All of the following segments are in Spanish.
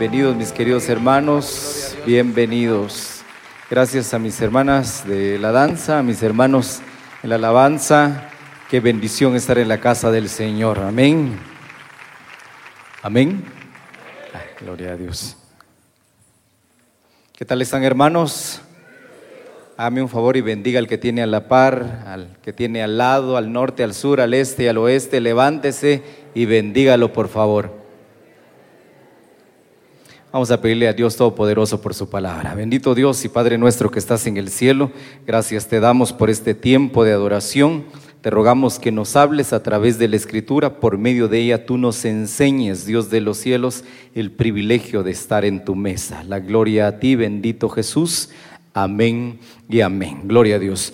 bienvenidos mis queridos hermanos, bienvenidos. Gracias a mis hermanas de la danza, a mis hermanos en la alabanza. Qué bendición estar en la casa del Señor. Amén. Amén. gloria a Dios. ¿Qué tal están hermanos? Hame un favor y bendiga al que tiene a la par, al que tiene al lado, al norte, al sur, al este, al oeste. Levántese y bendígalo por favor. Vamos a pedirle a Dios Todopoderoso por su palabra. Bendito Dios y Padre nuestro que estás en el cielo, gracias te damos por este tiempo de adoración. Te rogamos que nos hables a través de la Escritura, por medio de ella tú nos enseñes, Dios de los cielos, el privilegio de estar en tu mesa. La gloria a ti, bendito Jesús. Amén y amén. Gloria a Dios.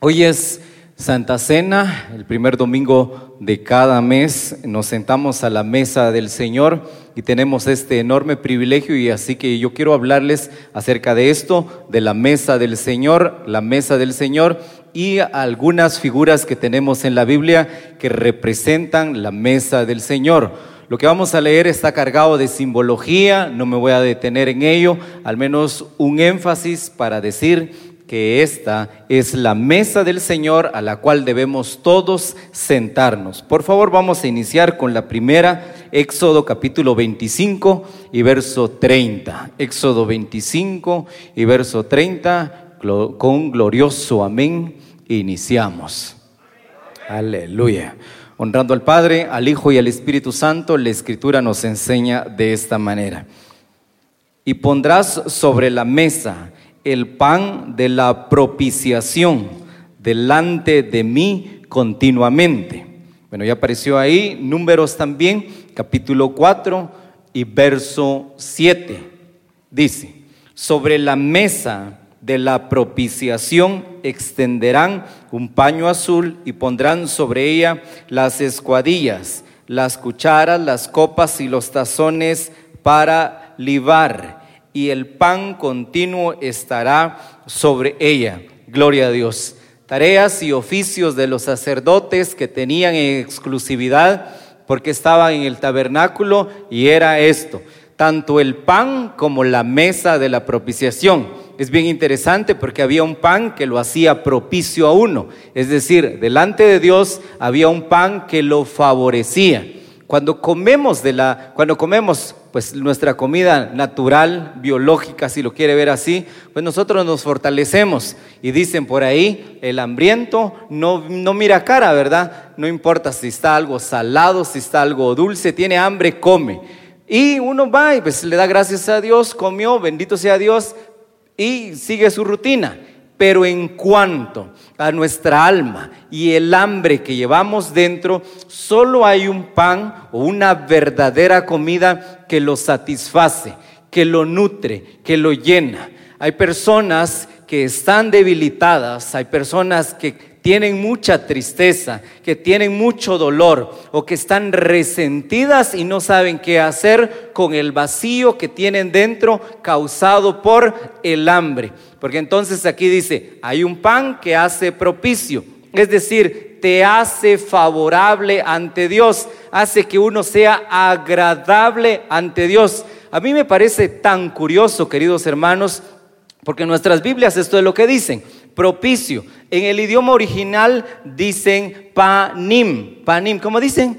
Hoy es Santa Cena, el primer domingo de cada mes, nos sentamos a la mesa del Señor y tenemos este enorme privilegio y así que yo quiero hablarles acerca de esto, de la mesa del Señor, la mesa del Señor y algunas figuras que tenemos en la Biblia que representan la mesa del Señor. Lo que vamos a leer está cargado de simbología, no me voy a detener en ello, al menos un énfasis para decir que esta es la mesa del Señor a la cual debemos todos sentarnos. Por favor, vamos a iniciar con la primera, Éxodo capítulo 25 y verso 30. Éxodo 25 y verso 30, con glorioso amén, iniciamos. Aleluya. Honrando al Padre, al Hijo y al Espíritu Santo, la Escritura nos enseña de esta manera. Y pondrás sobre la mesa el pan de la propiciación delante de mí continuamente. Bueno, ya apareció ahí, números también, capítulo 4 y verso 7. Dice, sobre la mesa de la propiciación extenderán un paño azul y pondrán sobre ella las escuadillas, las cucharas, las copas y los tazones para libar y el pan continuo estará sobre ella. Gloria a Dios. Tareas y oficios de los sacerdotes que tenían en exclusividad porque estaban en el tabernáculo y era esto, tanto el pan como la mesa de la propiciación. Es bien interesante porque había un pan que lo hacía propicio a uno, es decir, delante de Dios había un pan que lo favorecía. Cuando comemos de la cuando comemos pues nuestra comida natural, biológica, si lo quiere ver así, pues nosotros nos fortalecemos. Y dicen por ahí, el hambriento no, no mira cara, ¿verdad? No importa si está algo salado, si está algo dulce, tiene hambre, come. Y uno va y pues le da gracias a Dios, comió, bendito sea Dios, y sigue su rutina. Pero en cuanto a nuestra alma y el hambre que llevamos dentro, solo hay un pan o una verdadera comida que lo satisface, que lo nutre, que lo llena. Hay personas que están debilitadas, hay personas que tienen mucha tristeza, que tienen mucho dolor o que están resentidas y no saben qué hacer con el vacío que tienen dentro causado por el hambre. Porque entonces aquí dice, hay un pan que hace propicio, es decir, te hace favorable ante Dios, hace que uno sea agradable ante Dios. A mí me parece tan curioso, queridos hermanos, porque nuestras Biblias esto es lo que dicen propicio. En el idioma original dicen panim. Panim, ¿cómo dicen?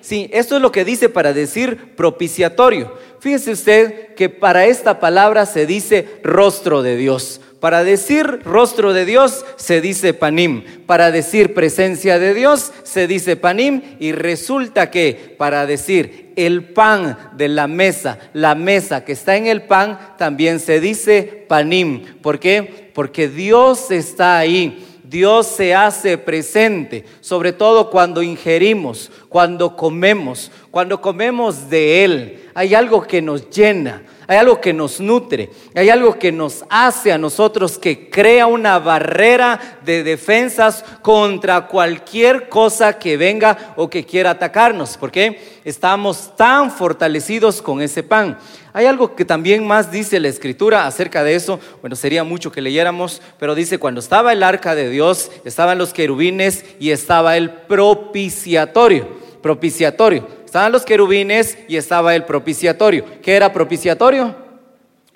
Sí, esto es lo que dice para decir propiciatorio. Fíjese usted que para esta palabra se dice rostro de Dios. Para decir rostro de Dios se dice panim. Para decir presencia de Dios se dice panim. Y resulta que para decir el pan de la mesa, la mesa que está en el pan, también se dice panim. ¿Por qué? Porque Dios está ahí. Dios se hace presente, sobre todo cuando ingerimos, cuando comemos, cuando comemos de Él. Hay algo que nos llena, hay algo que nos nutre, hay algo que nos hace a nosotros que crea una barrera de defensas contra cualquier cosa que venga o que quiera atacarnos, porque estamos tan fortalecidos con ese pan. Hay algo que también más dice la escritura acerca de eso, bueno, sería mucho que leyéramos, pero dice, cuando estaba el arca de Dios, estaban los querubines y estaba el propiciatorio propiciatorio. Estaban los querubines y estaba el propiciatorio. ¿Qué era propiciatorio?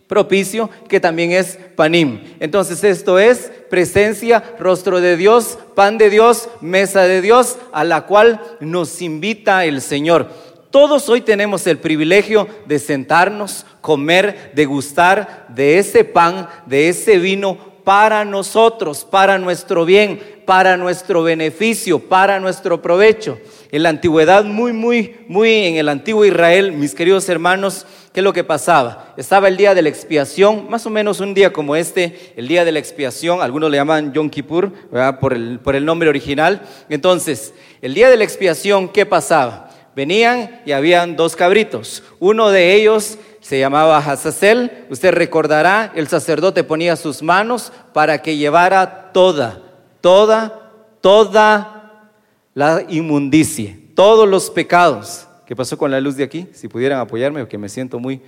Propicio, que también es panim. Entonces esto es presencia, rostro de Dios, pan de Dios, mesa de Dios, a la cual nos invita el Señor. Todos hoy tenemos el privilegio de sentarnos, comer, degustar de ese pan, de ese vino para nosotros, para nuestro bien, para nuestro beneficio, para nuestro provecho. En la antigüedad, muy, muy, muy en el antiguo Israel, mis queridos hermanos, ¿qué es lo que pasaba? Estaba el día de la expiación, más o menos un día como este, el día de la expiación, algunos le llaman Yom Kippur, Por, el, por el nombre original. Entonces, el día de la expiación, ¿qué pasaba? Venían y habían dos cabritos. Uno de ellos se llamaba Hazazel. Usted recordará, el sacerdote ponía sus manos para que llevara toda, toda, toda la inmundicia, todos los pecados. ¿Qué pasó con la luz de aquí? Si pudieran apoyarme, porque me siento muy,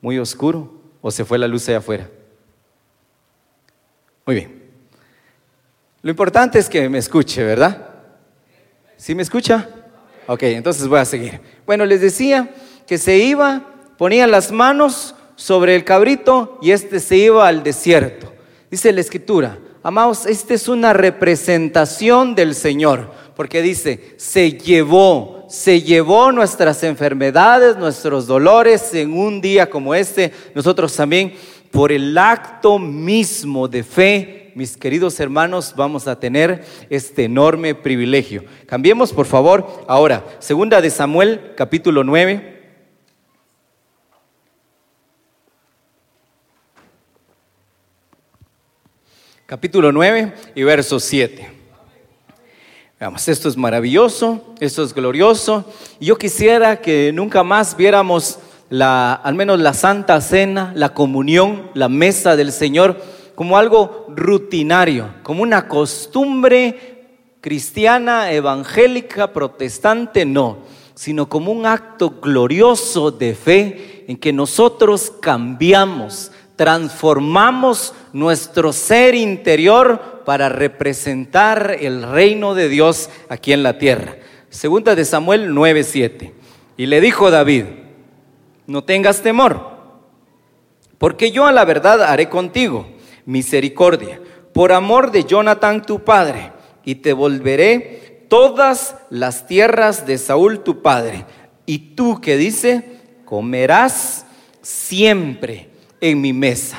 muy oscuro. ¿O se fue la luz allá afuera? Muy bien. Lo importante es que me escuche, ¿verdad? ¿Sí me escucha? Ok, entonces voy a seguir. Bueno, les decía que se iba ponía las manos sobre el cabrito y este se iba al desierto. Dice la escritura, amados, esta es una representación del Señor, porque dice, se llevó, se llevó nuestras enfermedades, nuestros dolores en un día como este, nosotros también, por el acto mismo de fe, mis queridos hermanos, vamos a tener este enorme privilegio. Cambiemos, por favor, ahora, segunda de Samuel, capítulo 9. Capítulo 9 y verso 7. Veamos, esto es maravilloso, esto es glorioso. Yo quisiera que nunca más viéramos la, al menos la santa cena, la comunión, la mesa del Señor, como algo rutinario, como una costumbre cristiana, evangélica, protestante, no, sino como un acto glorioso de fe en que nosotros cambiamos, transformamos nuestro ser interior para representar el reino de Dios aquí en la tierra. Segunda de Samuel 9:7. Y le dijo David, no tengas temor, porque yo a la verdad haré contigo misericordia, por amor de Jonathan tu padre, y te volveré todas las tierras de Saúl tu padre. Y tú que dice, comerás siempre en mi mesa.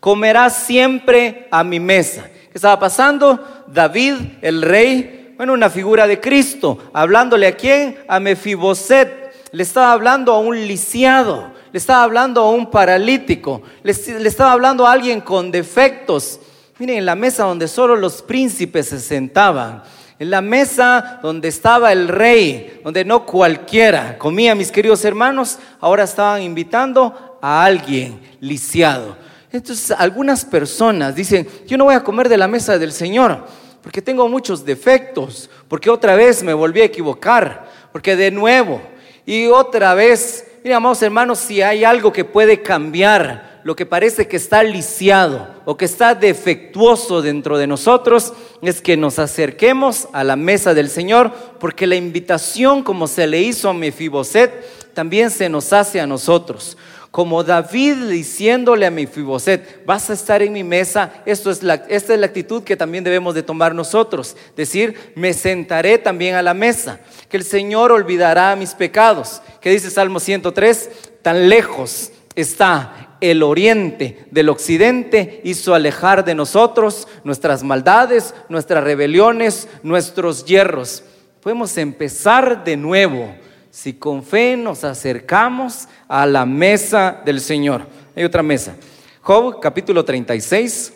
Comerás siempre a mi mesa. ¿Qué estaba pasando? David, el rey, bueno, una figura de Cristo, hablándole a quién? A Mefiboset. Le estaba hablando a un lisiado, le estaba hablando a un paralítico, le, le estaba hablando a alguien con defectos. Miren, en la mesa donde solo los príncipes se sentaban, en la mesa donde estaba el rey, donde no cualquiera comía, mis queridos hermanos, ahora estaban invitando a alguien lisiado. Entonces algunas personas dicen, yo no voy a comer de la mesa del Señor porque tengo muchos defectos, porque otra vez me volví a equivocar, porque de nuevo y otra vez, mira, amados hermanos, si hay algo que puede cambiar lo que parece que está lisiado o que está defectuoso dentro de nosotros, es que nos acerquemos a la mesa del Señor, porque la invitación como se le hizo a Mefiboset también se nos hace a nosotros como David diciéndole a Mefiboset, vas a estar en mi mesa, Esto es la, esta es la actitud que también debemos de tomar nosotros, decir, me sentaré también a la mesa, que el Señor olvidará mis pecados, que dice Salmo 103, tan lejos está el oriente del occidente, hizo alejar de nosotros nuestras maldades, nuestras rebeliones, nuestros hierros. Podemos empezar de nuevo si con fe nos acercamos a la mesa del Señor. Hay otra mesa. Job capítulo 36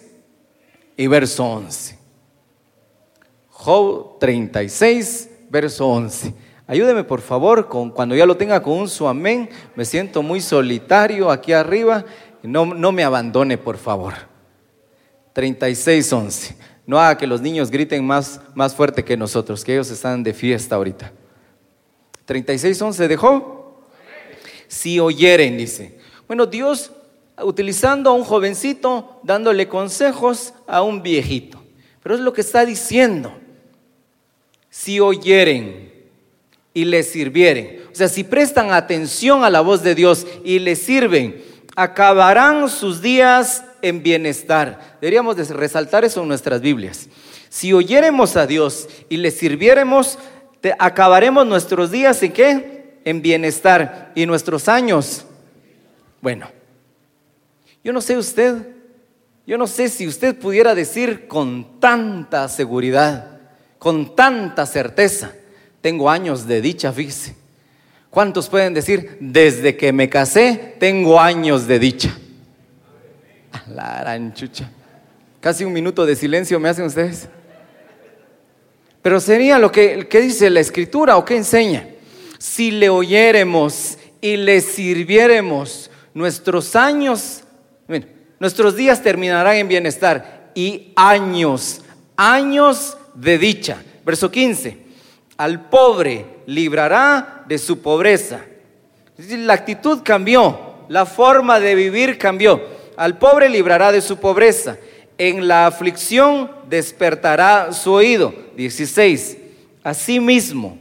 y verso 11. Job 36, verso 11. Ayúdeme por favor, con, cuando ya lo tenga con un su amén, me siento muy solitario aquí arriba, no, no me abandone por favor. 36, 11. No haga que los niños griten más, más fuerte que nosotros, que ellos están de fiesta ahorita. 36.11 dejó. Si oyeren, dice. Bueno, Dios utilizando a un jovencito, dándole consejos a un viejito. Pero es lo que está diciendo. Si oyeren y le sirvieren. O sea, si prestan atención a la voz de Dios y le sirven, acabarán sus días en bienestar. Deberíamos de resaltar eso en nuestras Biblias. Si oyéremos a Dios y le sirviéremos, acabaremos nuestros días en qué? En bienestar y nuestros años. Bueno, yo no sé usted, yo no sé si usted pudiera decir con tanta seguridad, con tanta certeza, tengo años de dicha, fíjese. ¿Cuántos pueden decir, desde que me casé, tengo años de dicha? La aranchucha. Casi un minuto de silencio me hacen ustedes. Pero sería lo que, dice la escritura o que enseña. Si le oyéremos y le sirviéremos, nuestros años, nuestros días terminarán en bienestar y años, años de dicha. Verso 15. Al pobre librará de su pobreza. La actitud cambió, la forma de vivir cambió. Al pobre librará de su pobreza. En la aflicción despertará su oído. 16. Asimismo,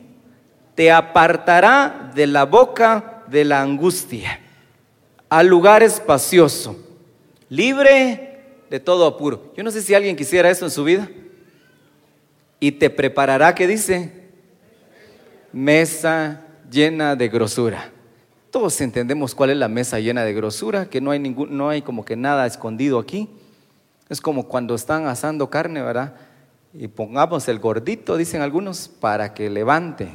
te apartará de la boca de la angustia al lugar espacioso, libre de todo apuro. Yo no sé si alguien quisiera eso en su vida. Y te preparará, ¿qué dice? mesa llena de grosura. Todos entendemos cuál es la mesa llena de grosura, que no hay, ningún, no hay como que nada escondido aquí. Es como cuando están asando carne, ¿verdad? Y pongamos el gordito, dicen algunos, para que levante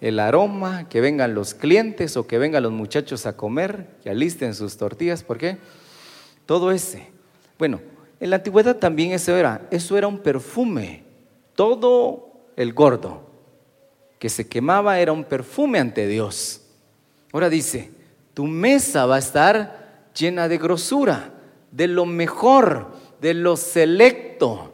el aroma, que vengan los clientes o que vengan los muchachos a comer, que alisten sus tortillas. ¿Por qué? Todo ese. Bueno, en la antigüedad también eso era, eso era un perfume, todo el gordo que se quemaba era un perfume ante Dios. Ahora dice, tu mesa va a estar llena de grosura, de lo mejor, de lo selecto,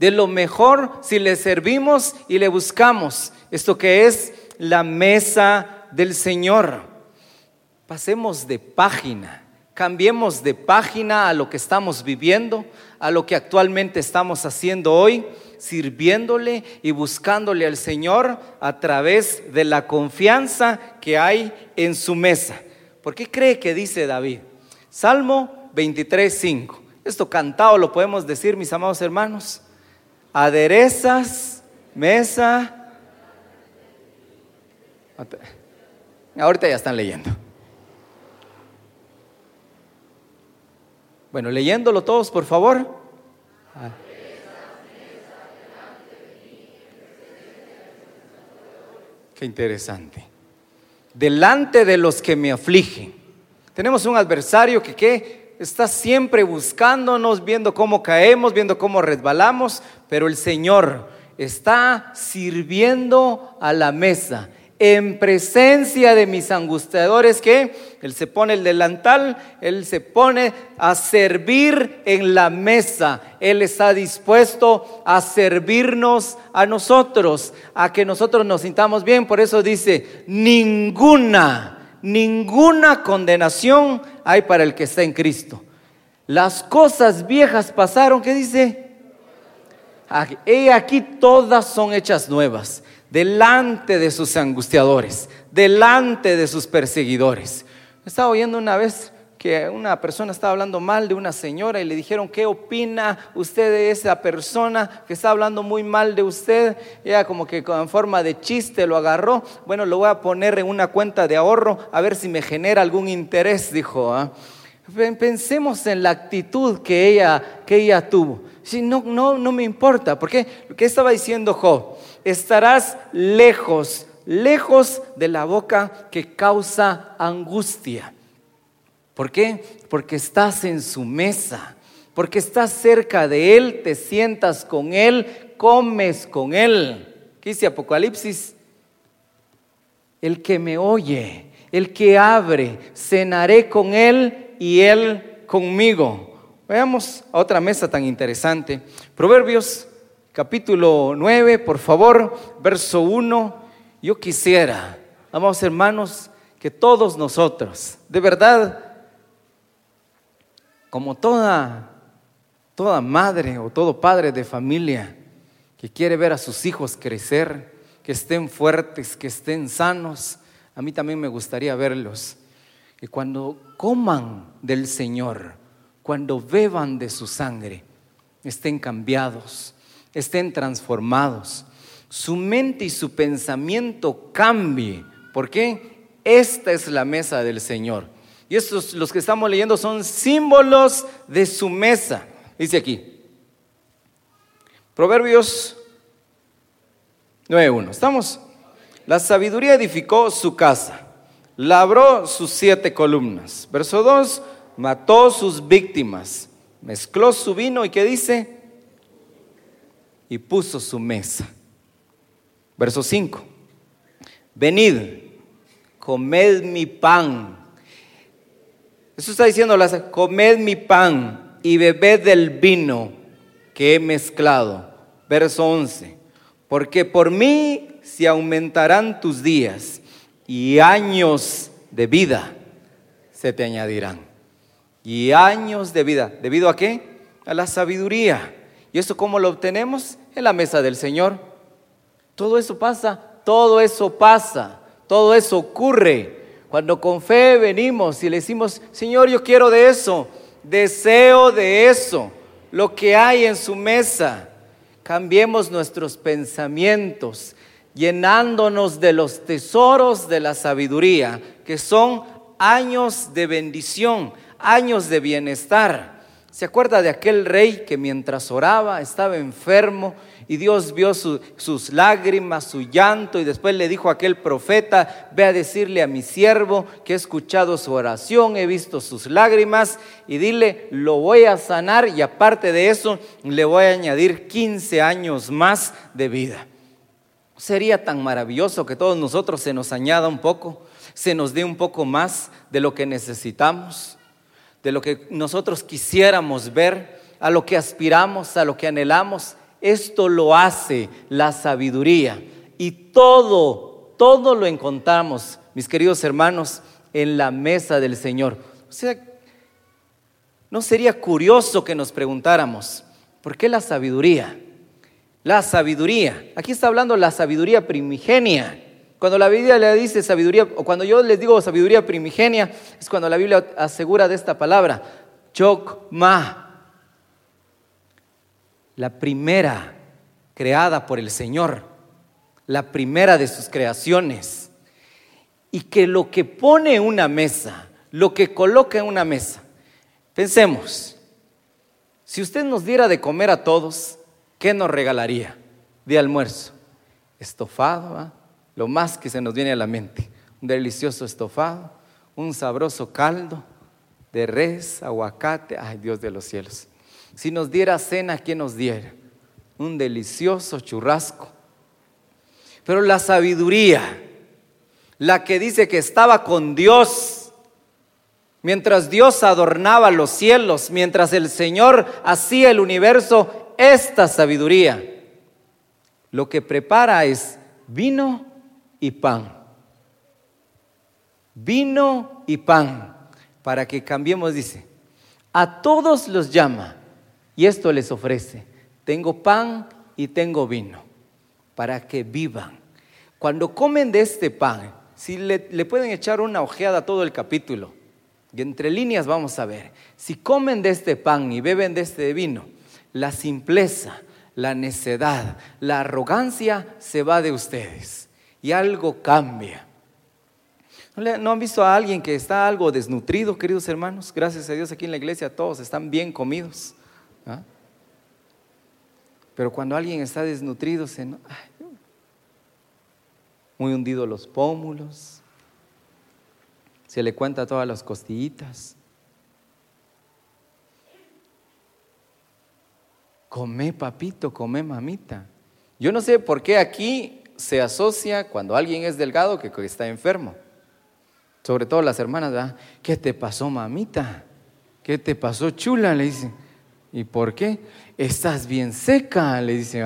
de lo mejor si le servimos y le buscamos. Esto que es la mesa del Señor. Pasemos de página, cambiemos de página a lo que estamos viviendo, a lo que actualmente estamos haciendo hoy sirviéndole y buscándole al Señor a través de la confianza que hay en su mesa. ¿Por qué cree que dice David? Salmo 23, 5. Esto cantado lo podemos decir, mis amados hermanos. Aderezas, mesa. Ahorita ya están leyendo. Bueno, leyéndolo todos, por favor. interesante. Delante de los que me afligen. Tenemos un adversario que ¿qué? Está siempre buscándonos, viendo cómo caemos, viendo cómo resbalamos, pero el Señor está sirviendo a la mesa en presencia de mis angustiadores que Él se pone el delantal, Él se pone a servir en la mesa, Él está dispuesto a servirnos a nosotros, a que nosotros nos sintamos bien, por eso dice, ninguna, ninguna condenación hay para el que está en Cristo. Las cosas viejas pasaron, ¿qué dice? He aquí todas son hechas nuevas delante de sus angustiadores, delante de sus perseguidores. Estaba oyendo una vez que una persona estaba hablando mal de una señora y le dijeron, ¿qué opina usted de esa persona que está hablando muy mal de usted? ella como que con forma de chiste lo agarró. Bueno, lo voy a poner en una cuenta de ahorro a ver si me genera algún interés, dijo. ¿ah? Pensemos en la actitud que ella, que ella tuvo. Si no, no, no me importa, porque ¿qué estaba diciendo Job? estarás lejos, lejos de la boca que causa angustia. ¿Por qué? Porque estás en su mesa, porque estás cerca de Él, te sientas con Él, comes con Él. ¿Qué dice Apocalipsis? El que me oye, el que abre, cenaré con Él y Él conmigo. Veamos a otra mesa tan interesante. Proverbios capítulo 9, por favor, verso 1. Yo quisiera, amados hermanos, que todos nosotros, de verdad, como toda, toda madre o todo padre de familia que quiere ver a sus hijos crecer, que estén fuertes, que estén sanos. A mí también me gustaría verlos. Que cuando coman del Señor, cuando beban de su sangre, estén cambiados, estén transformados, su mente y su pensamiento cambie. ¿Por qué? Esta es la mesa del Señor. Y estos, los que estamos leyendo, son símbolos de su mesa. Dice aquí, Proverbios 9.1. ¿Estamos? La sabiduría edificó su casa, labró sus siete columnas. Verso 2, mató sus víctimas, mezcló su vino y ¿qué dice? Y puso su mesa. Verso 5, venid, comed mi pan. Eso está diciendo, comed mi pan y bebed del vino que he mezclado. Verso 11, porque por mí se aumentarán tus días y años de vida se te añadirán. Y años de vida. ¿Debido a qué? A la sabiduría. ¿Y eso cómo lo obtenemos? En la mesa del Señor. Todo eso pasa, todo eso pasa, todo eso ocurre. Cuando con fe venimos y le decimos, Señor, yo quiero de eso, deseo de eso, lo que hay en su mesa. Cambiemos nuestros pensamientos, llenándonos de los tesoros de la sabiduría, que son años de bendición, años de bienestar. ¿Se acuerda de aquel rey que mientras oraba estaba enfermo y Dios vio sus lágrimas, su llanto y después le dijo a aquel profeta, ve a decirle a mi siervo que he escuchado su oración, he visto sus lágrimas y dile, lo voy a sanar y aparte de eso le voy a añadir 15 años más de vida? Sería tan maravilloso que todos nosotros se nos añada un poco, se nos dé un poco más de lo que necesitamos, de lo que nosotros quisiéramos ver, a lo que aspiramos, a lo que anhelamos. Esto lo hace la sabiduría y todo, todo lo encontramos, mis queridos hermanos, en la mesa del Señor. O sea, ¿no sería curioso que nos preguntáramos, ¿por qué la sabiduría? La sabiduría. Aquí está hablando la sabiduría primigenia. Cuando la Biblia le dice sabiduría, o cuando yo les digo sabiduría primigenia, es cuando la Biblia asegura de esta palabra, chokma, la primera creada por el Señor, la primera de sus creaciones, y que lo que pone una mesa, lo que coloca en una mesa, pensemos, si usted nos diera de comer a todos, ¿qué nos regalaría de almuerzo? Estofado, ¿ah? lo más que se nos viene a la mente. Un delicioso estofado, un sabroso caldo de res, aguacate, ay Dios de los cielos. Si nos diera cena, ¿qué nos diera? Un delicioso churrasco. Pero la sabiduría, la que dice que estaba con Dios, mientras Dios adornaba los cielos, mientras el Señor hacía el universo, esta sabiduría lo que prepara es vino y pan. Vino y pan, para que cambiemos, dice, a todos los llama y esto les ofrece. Tengo pan y tengo vino, para que vivan. Cuando comen de este pan, si le, pueden echar una ojeada a todo el capítulo, y entre líneas vamos a ver, si comen de este pan y beben de este vino, la simpleza, la necedad, la arrogancia se va de ustedes y algo cambia. ¿No han visto a alguien que está algo desnutrido, queridos hermanos? Gracias a Dios aquí en la iglesia todos están bien comidos. ¿Ah? Pero cuando alguien está desnutrido, se, muy hundido los pómulos, se le cuenta todas las costillitas. Come papito, come mamita. Yo no sé por qué aquí se asocia cuando alguien es delgado que está enfermo. Sobre todo las hermanas. ¿Qué te pasó, mamita? ¿Qué te pasó, chula? Le dice. ¿Y por qué? Estás bien seca, le dice.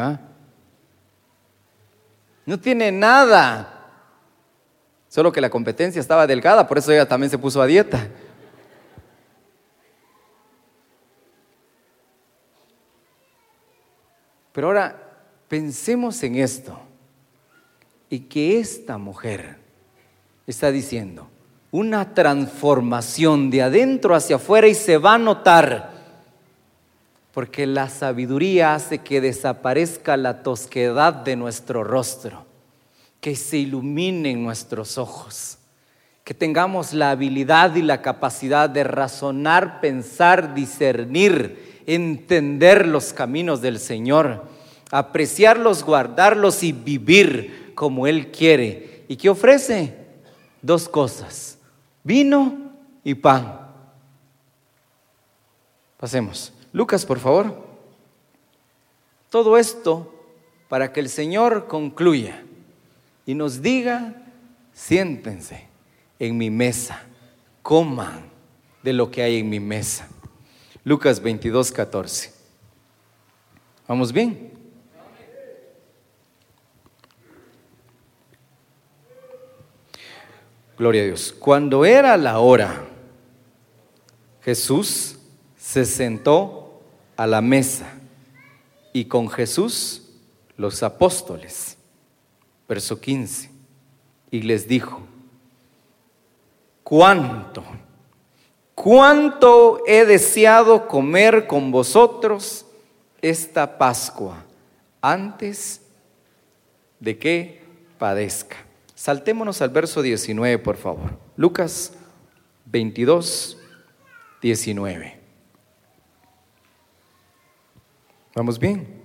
No tiene nada. Solo que la competencia estaba delgada, por eso ella también se puso a dieta. Pero ahora pensemos en esto. Y que esta mujer está diciendo una transformación de adentro hacia afuera y se va a notar. Porque la sabiduría hace que desaparezca la tosquedad de nuestro rostro, que se iluminen nuestros ojos, que tengamos la habilidad y la capacidad de razonar, pensar, discernir, entender los caminos del Señor, apreciarlos, guardarlos y vivir como Él quiere. ¿Y qué ofrece? Dos cosas vino y pan. Pasemos. Lucas, por favor. Todo esto para que el Señor concluya y nos diga, siéntense en mi mesa, coman de lo que hay en mi mesa. Lucas 22, 14. ¿Vamos bien? Gloria a Dios. Cuando era la hora, Jesús se sentó a la mesa y con Jesús los apóstoles. Verso 15. Y les dijo, ¿cuánto? ¿Cuánto he deseado comer con vosotros esta Pascua antes de que padezca? Saltémonos al verso 19, por favor. Lucas 22, 19. ¿Vamos bien?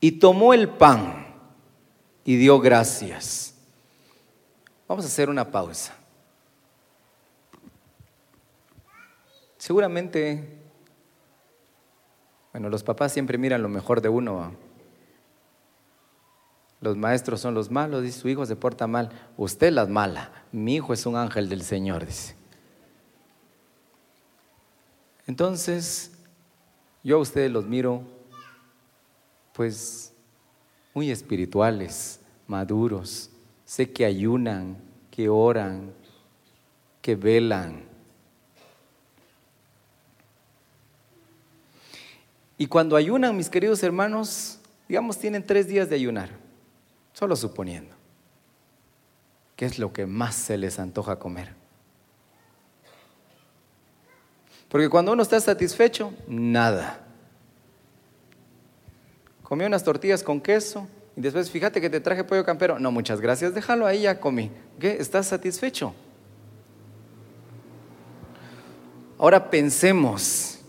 Y tomó el pan y dio gracias. Vamos a hacer una pausa. Seguramente, bueno, los papás siempre miran lo mejor de uno los maestros son los malos, dice su hijo se porta mal, usted las mala, mi hijo es un ángel del Señor, dice. Entonces, yo a ustedes los miro, pues, muy espirituales, maduros, sé que ayunan, que oran, que velan. Y cuando ayunan, mis queridos hermanos, digamos, tienen tres días de ayunar. Solo suponiendo. ¿Qué es lo que más se les antoja comer? Porque cuando uno está satisfecho, nada. Comí unas tortillas con queso y después fíjate que te traje pollo campero. No, muchas gracias, déjalo ahí, ya comí. ¿Qué? ¿Estás satisfecho? Ahora pensemos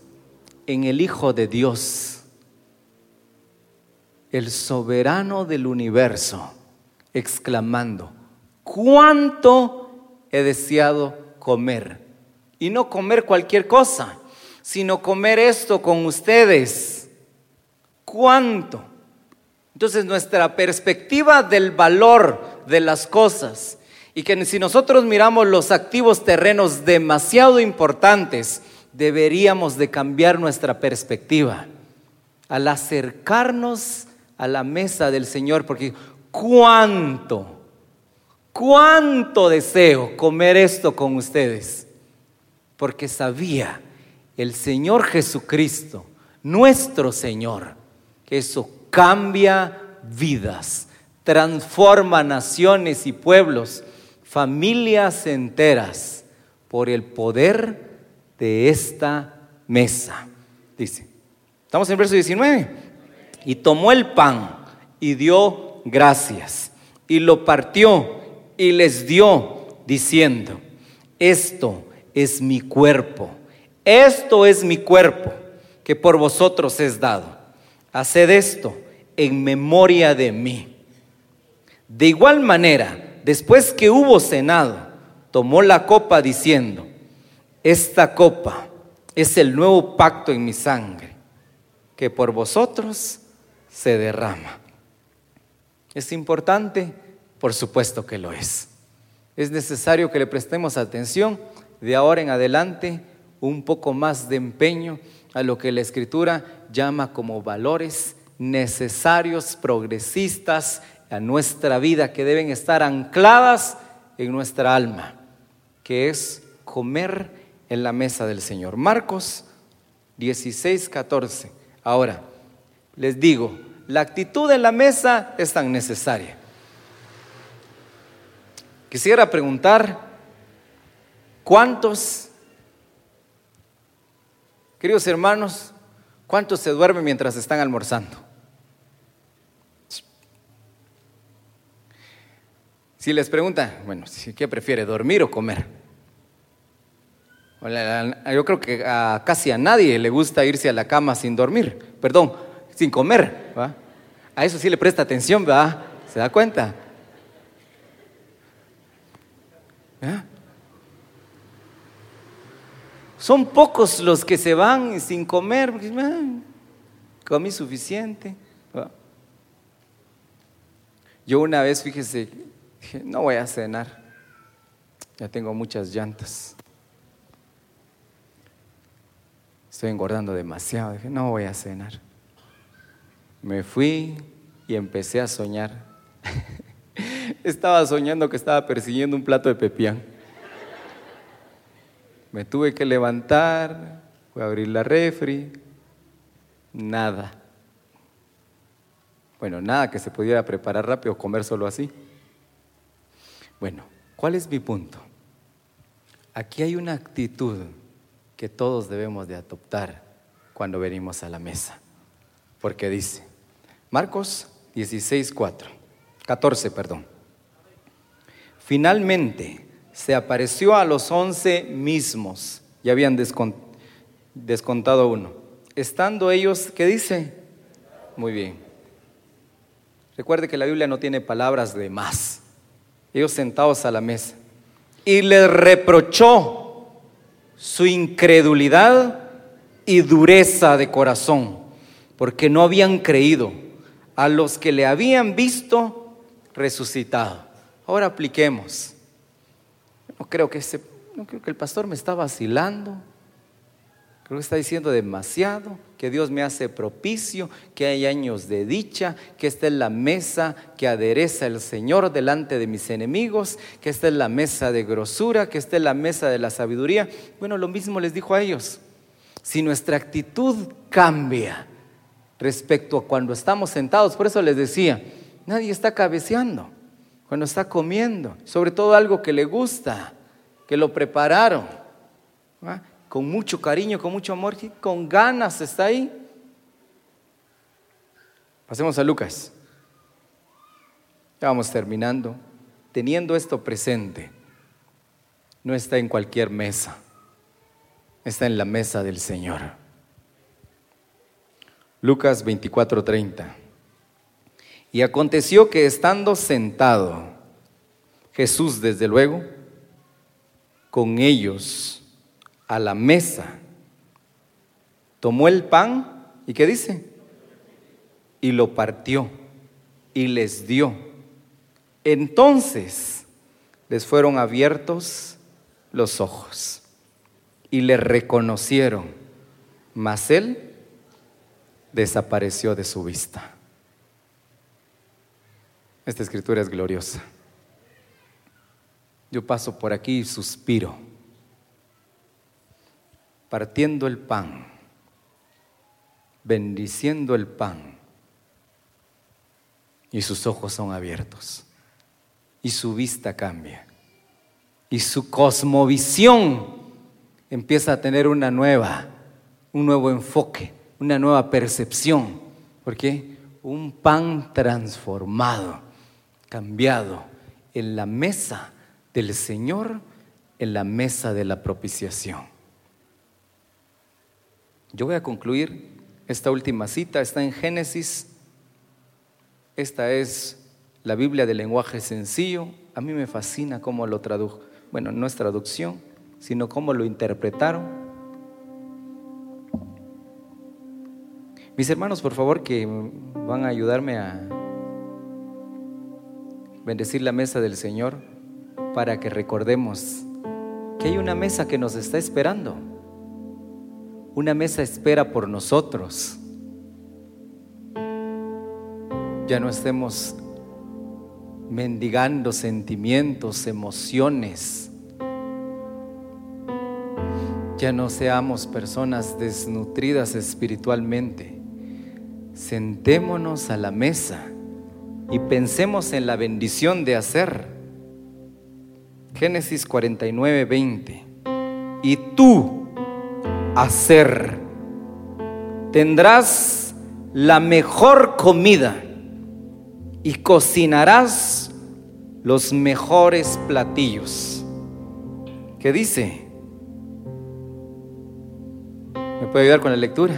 en el Hijo de Dios el soberano del universo, exclamando, ¿cuánto he deseado comer? Y no comer cualquier cosa, sino comer esto con ustedes. ¿Cuánto? Entonces nuestra perspectiva del valor de las cosas y que si nosotros miramos los activos terrenos demasiado importantes, deberíamos de cambiar nuestra perspectiva al acercarnos a la mesa del Señor porque cuánto, cuánto deseo comer esto con ustedes. Porque sabía el Señor Jesucristo, nuestro Señor, que eso cambia vidas, transforma naciones y pueblos, familias enteras, por el poder de esta mesa. Dice, estamos en verso 19 y tomó el pan y dio gracias y lo partió y les dio diciendo, esto es mi cuerpo, esto es mi cuerpo que por vosotros es dado. Haced esto en memoria de mí. De igual manera, después que hubo cenado, tomó la copa diciendo, esta copa es el nuevo pacto en mi sangre, que por vosotros se derrama. ¿Es importante? Por supuesto que lo es. Es necesario que le prestemos atención de ahora en adelante, un poco más de empeño a lo que la Escritura llama como valores necesarios, progresistas a nuestra vida, que deben estar ancladas en nuestra alma, que es comer en la mesa del Señor. Marcos 16, 14. Ahora, les digo, la actitud en la mesa es tan necesaria. Quisiera preguntar, ¿cuántos, queridos hermanos, cuántos se duermen mientras están almorzando? Si les pregunta, bueno, ¿qué prefiere, dormir o comer? Yo creo que a casi a nadie le gusta irse a la cama sin dormir, perdón, sin comer. A eso sí le presta atención, ¿verdad? ¿Se da cuenta? Son pocos los que se van sin comer, comí suficiente. Yo una vez, fíjese, dije, no voy a cenar, ya tengo muchas llantas. Estoy engordando demasiado, dije, no voy a cenar. Me fui y empecé a soñar. Estaba soñando que estaba persiguiendo un plato de pepián. Me tuve que levantar, fui a abrir la refri, nada. Bueno, nada que se pudiera preparar rápido, comer solo así. Bueno, ¿cuál es mi punto? Aquí hay una actitud que todos debemos de adoptar cuando venimos a la mesa. Porque dice, Marcos 16, 4, 14, perdón. Finalmente se apareció a los once mismos, ya habían descontado uno. Estando ellos, ¿qué dice? Muy bien. Recuerde que la Biblia no tiene palabras de más. Ellos sentados a la mesa. Y les reprochó su incredulidad y dureza de corazón, porque no habían creído a los que le habían visto resucitado. Ahora apliquemos. No creo que ese, no creo que el pastor me está vacilando. Creo que está diciendo demasiado, que Dios me hace propicio, que hay años de dicha, que esta es la mesa que adereza el Señor delante de mis enemigos, que esta es la mesa de grosura, que esta es la mesa de la sabiduría. Bueno, lo mismo les dijo a ellos. Si nuestra actitud cambia respecto a cuando estamos sentados, por eso les decía, nadie está cabeceando cuando está comiendo, sobre todo algo que le gusta, que lo prepararon, con mucho cariño, con mucho amor, con ganas está ahí. Pasemos a Lucas. Ya vamos terminando. Teniendo esto presente, no está en cualquier mesa, está en la mesa del Señor. Lucas 24:30. Y aconteció que estando sentado, Jesús desde luego, con ellos a la mesa, tomó el pan y ¿qué dice? Y lo partió y les dio. Entonces les fueron abiertos los ojos y le reconocieron, mas él desapareció de su vista. Esta escritura es gloriosa. Yo paso por aquí y suspiro, partiendo el pan, bendiciendo el pan, y sus ojos son abiertos, y su vista cambia, y su cosmovisión empieza a tener una nueva, un nuevo enfoque, una nueva percepción. ¿Por qué? Un pan transformado cambiado en la mesa del Señor, en la mesa de la propiciación. Yo voy a concluir esta última cita, está en Génesis. Esta es la Biblia de lenguaje sencillo. A mí me fascina cómo lo tradujo. Bueno, no es traducción, sino cómo lo interpretaron. Mis hermanos, por favor, que van a ayudarme a bendecir la mesa del Señor para que recordemos que hay una mesa que nos está esperando. Una mesa espera por nosotros. Ya no estemos mendigando sentimientos, emociones. Ya no seamos personas desnutridas espiritualmente. Sentémonos a la mesa y pensemos en la bendición de hacer Génesis 49, 20. Y tú, hacer, tendrás la mejor comida y cocinarás los mejores platillos. ¿Qué dice? ¿Me puede ayudar con la lectura?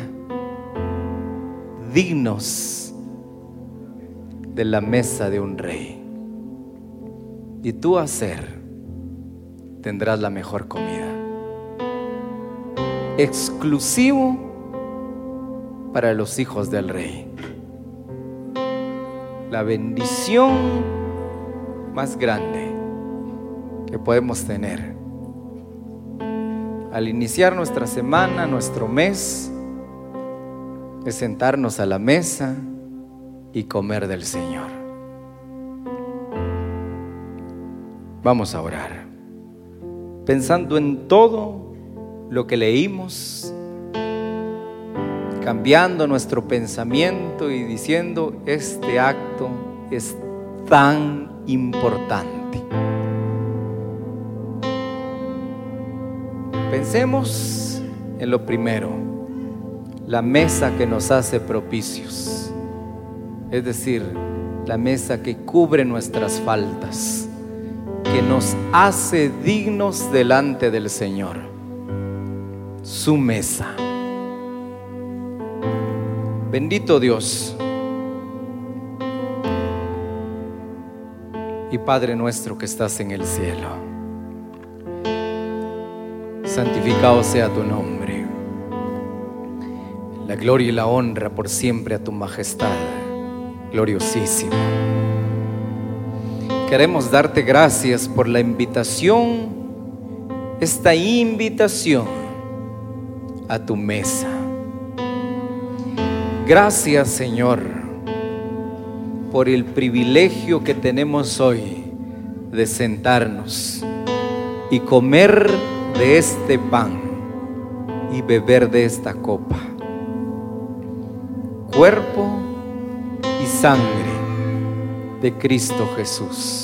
Dignos de la mesa de un rey. Y tú hacer tendrás la mejor comida. Exclusivo para los hijos del rey. La bendición más grande que podemos tener al iniciar nuestra semana, nuestro mes, es sentarnos a la mesa y comer del Señor. Vamos a orar, pensando en todo lo que leímos, cambiando nuestro pensamiento y diciendo, este acto es tan importante. Pensemos en lo primero, la mesa que nos hace propicios, es decir, la mesa que cubre nuestras faltas, que nos hace dignos delante del Señor, su mesa. Bendito Dios y Padre nuestro que estás en el cielo santificado sea tu nombre. La gloria y la honra por siempre a tu majestad, gloriosísimo. Queremos darte gracias por la invitación, esta invitación a tu mesa. Gracias Señor por el privilegio que tenemos hoy de sentarnos y comer de este pan y beber de esta copa. Cuerpo sangre de Cristo Jesús.